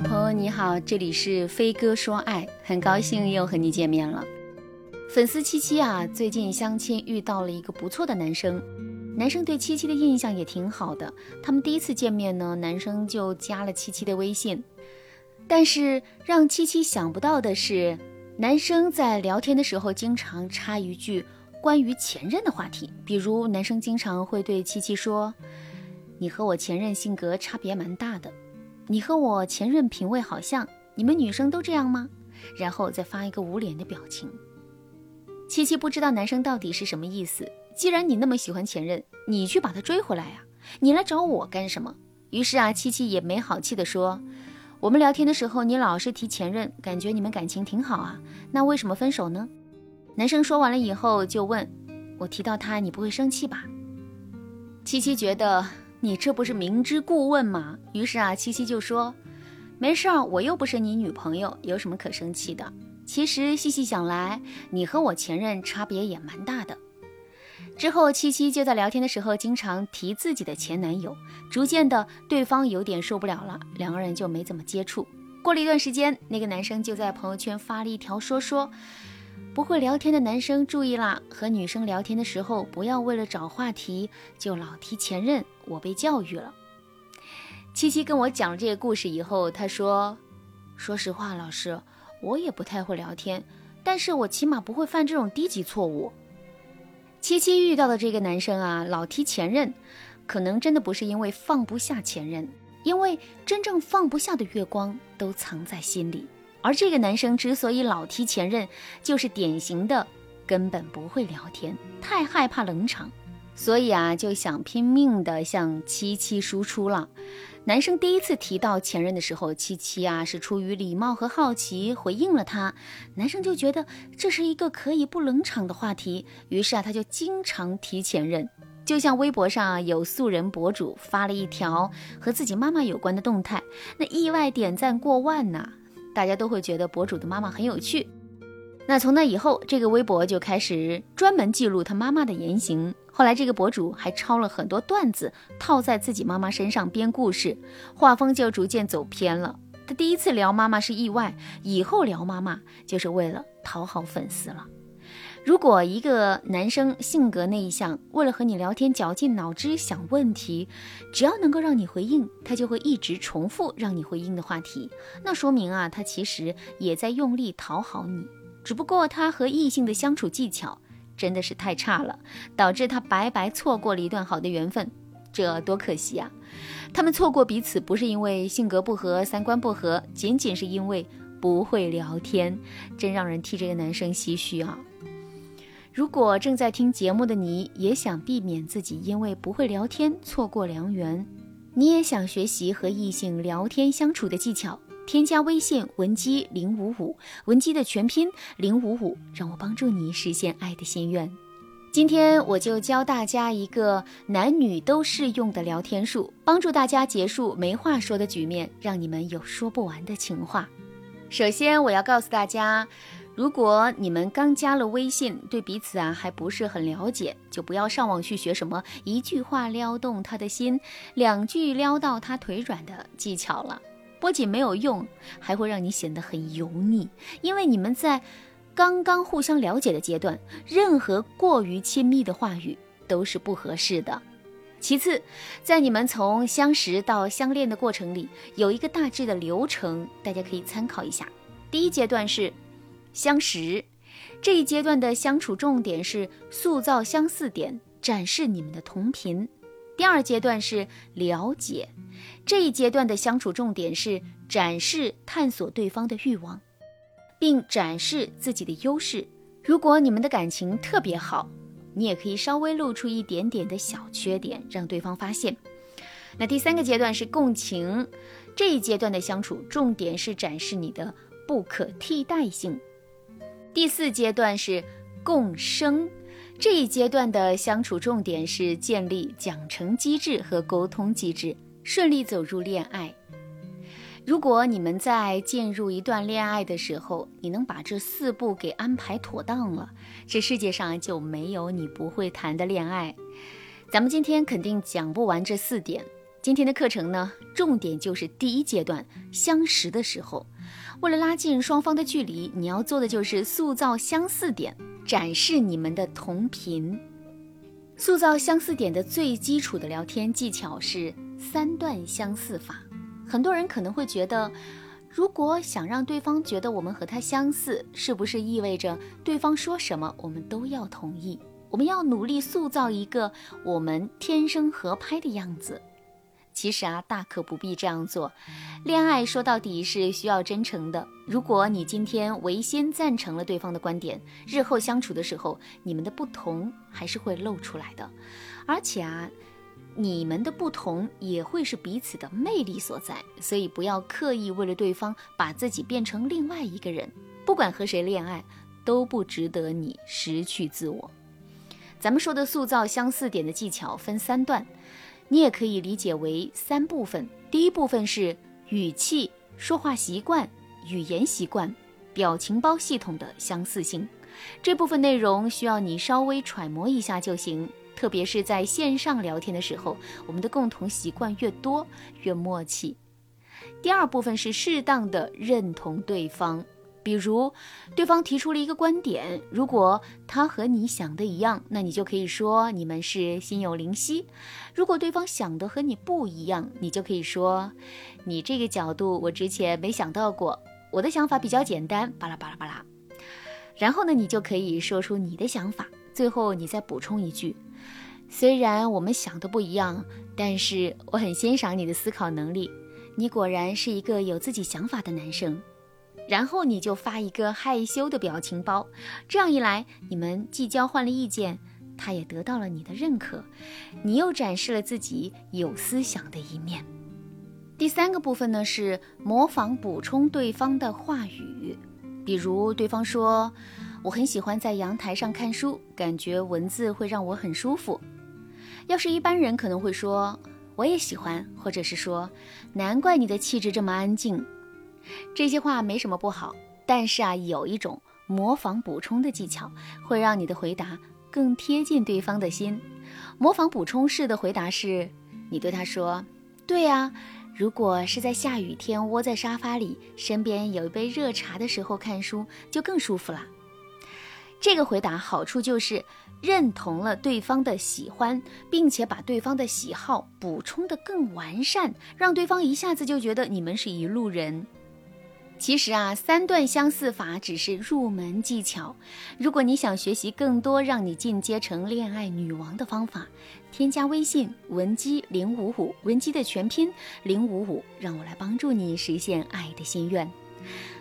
朋友你好，这里是飞哥说爱，很高兴又和你见面了。粉丝七七啊，最近相亲遇到了一个不错的男生，男生对七七的印象也挺好的。他们第一次见面呢，男生就加了七七的微信。但是让七七想不到的是，男生在聊天的时候经常插一句关于前任的话题，比如男生经常会对七七说：“你和我前任性格差别蛮大的。”你和我前任品味好像，你们女生都这样吗？然后再发一个捂脸的表情。七七不知道男生到底是什么意思。既然你那么喜欢前任，你去把他追回来呀，你来找我干什么？于是啊，七七也没好气地说：“我们聊天的时候，你老是提前任，感觉你们感情挺好啊，那为什么分手呢？”男生说完了以后就问：“我提到他，你不会生气吧？”七七觉得。你这不是明知故问吗？于是啊，七七就说：“没事儿，我又不是你女朋友，有什么可生气的？其实细细想来，你和我前任差别也蛮大的。”之后，七七就在聊天的时候经常提自己的前男友，逐渐的，对方有点受不了了，两个人就没怎么接触。过了一段时间，那个男生就在朋友圈发了一条说说。不会聊天的男生注意啦，和女生聊天的时候不要为了找话题就老提前任。我被教育了。七七跟我讲了这个故事以后，他说：“说实话，老师，我也不太会聊天，但是我起码不会犯这种低级错误。”七七遇到的这个男生啊，老提前任，可能真的不是因为放不下前任，因为真正放不下的月光都藏在心里。而这个男生之所以老提前任，就是典型的根本不会聊天，太害怕冷场，所以啊就想拼命的向七七输出了。男生第一次提到前任的时候，七七啊是出于礼貌和好奇回应了他。男生就觉得这是一个可以不冷场的话题，于是啊他就经常提前任。就像微博上有素人博主发了一条和自己妈妈有关的动态，那意外点赞过万呐。大家都会觉得博主的妈妈很有趣，那从那以后，这个微博就开始专门记录他妈妈的言行。后来，这个博主还抄了很多段子套在自己妈妈身上编故事，画风就逐渐走偏了。他第一次聊妈妈是意外，以后聊妈妈就是为了讨好粉丝了。如果一个男生性格内向，为了和你聊天绞尽脑汁想问题，只要能够让你回应，他就会一直重复让你回应的话题，那说明啊，他其实也在用力讨好你，只不过他和异性的相处技巧真的是太差了，导致他白白错过了一段好的缘分，这多可惜啊！他们错过彼此不是因为性格不合、三观不合，仅仅是因为不会聊天，真让人替这个男生唏嘘啊！如果正在听节目的你也想避免自己因为不会聊天错过良缘，你也想学习和异性聊天相处的技巧，添加微信文姬零五五，文姬的全拼零五五，让我帮助你实现爱的心愿。今天我就教大家一个男女都适用的聊天术，帮助大家结束没话说的局面，让你们有说不完的情话。首先，我要告诉大家。如果你们刚加了微信，对彼此啊还不是很了解，就不要上网去学什么一句话撩动他的心，两句撩到他腿软的技巧了。不仅没有用，还会让你显得很油腻。因为你们在刚刚互相了解的阶段，任何过于亲密的话语都是不合适的。其次，在你们从相识到相恋的过程里，有一个大致的流程，大家可以参考一下。第一阶段是。相识这一阶段的相处重点是塑造相似点，展示你们的同频。第二阶段是了解，这一阶段的相处重点是展示探索对方的欲望，并展示自己的优势。如果你们的感情特别好，你也可以稍微露出一点点的小缺点，让对方发现。那第三个阶段是共情，这一阶段的相处重点是展示你的不可替代性。第四阶段是共生，这一阶段的相处重点是建立奖惩机制和沟通机制，顺利走入恋爱。如果你们在进入一段恋爱的时候，你能把这四步给安排妥当了，这世界上就没有你不会谈的恋爱。咱们今天肯定讲不完这四点，今天的课程呢，重点就是第一阶段相识的时候，为了拉近双方的距离，你要做的就是塑造相似点，展示你们的同频。塑造相似点的最基础的聊天技巧是三段相似法。很多人可能会觉得，如果想让对方觉得我们和他相似，是不是意味着对方说什么我们都要同意？我们要努力塑造一个我们天生合拍的样子。其实啊，大可不必这样做。恋爱说到底是需要真诚的。如果你今天唯先赞成了对方的观点，日后相处的时候，你们的不同还是会露出来的。而且啊，你们的不同也会是彼此的魅力所在。所以不要刻意为了对方把自己变成另外一个人。不管和谁恋爱，都不值得你失去自我。咱们说的塑造相似点的技巧分三段。你也可以理解为三部分。第一部分是语气、说话习惯、语言习惯、表情包系统的相似性。这部分内容需要你稍微揣摩一下就行。特别是在线上聊天的时候，我们的共同习惯越多，越默契。第二部分是适当的认同对方。比如，对方提出了一个观点，如果他和你想的一样，那你就可以说你们是心有灵犀；如果对方想的和你不一样，你就可以说你这个角度我之前没想到过，我的想法比较简单，巴拉巴拉巴拉。然后呢，你就可以说出你的想法，最后你再补充一句：虽然我们想的不一样，但是我很欣赏你的思考能力，你果然是一个有自己想法的男生。然后你就发一个害羞的表情包，这样一来，你们既交换了意见，他也得到了你的认可，你又展示了自己有思想的一面。第三个部分呢是模仿补充对方的话语，比如对方说：“我很喜欢在阳台上看书，感觉文字会让我很舒服。”要是一般人可能会说：“我也喜欢”，或者是说：“难怪你的气质这么安静。”这些话没什么不好，但是啊，有一种模仿补充的技巧，会让你的回答更贴近对方的心。模仿补充式的回答是：你对他说：“对呀，如果是在下雨天窝在沙发里，身边有一杯热茶的时候看书，就更舒服了。”这个回答好处就是认同了对方的喜欢，并且把对方的喜好补充得更完善，让对方一下子就觉得你们是一路人。其实啊，三段相似法只是入门技巧。如果你想学习更多让你进阶成恋爱女王的方法，添加微信文姬零五五，文姬的全拼零五五，让我来帮助你实现爱的心愿。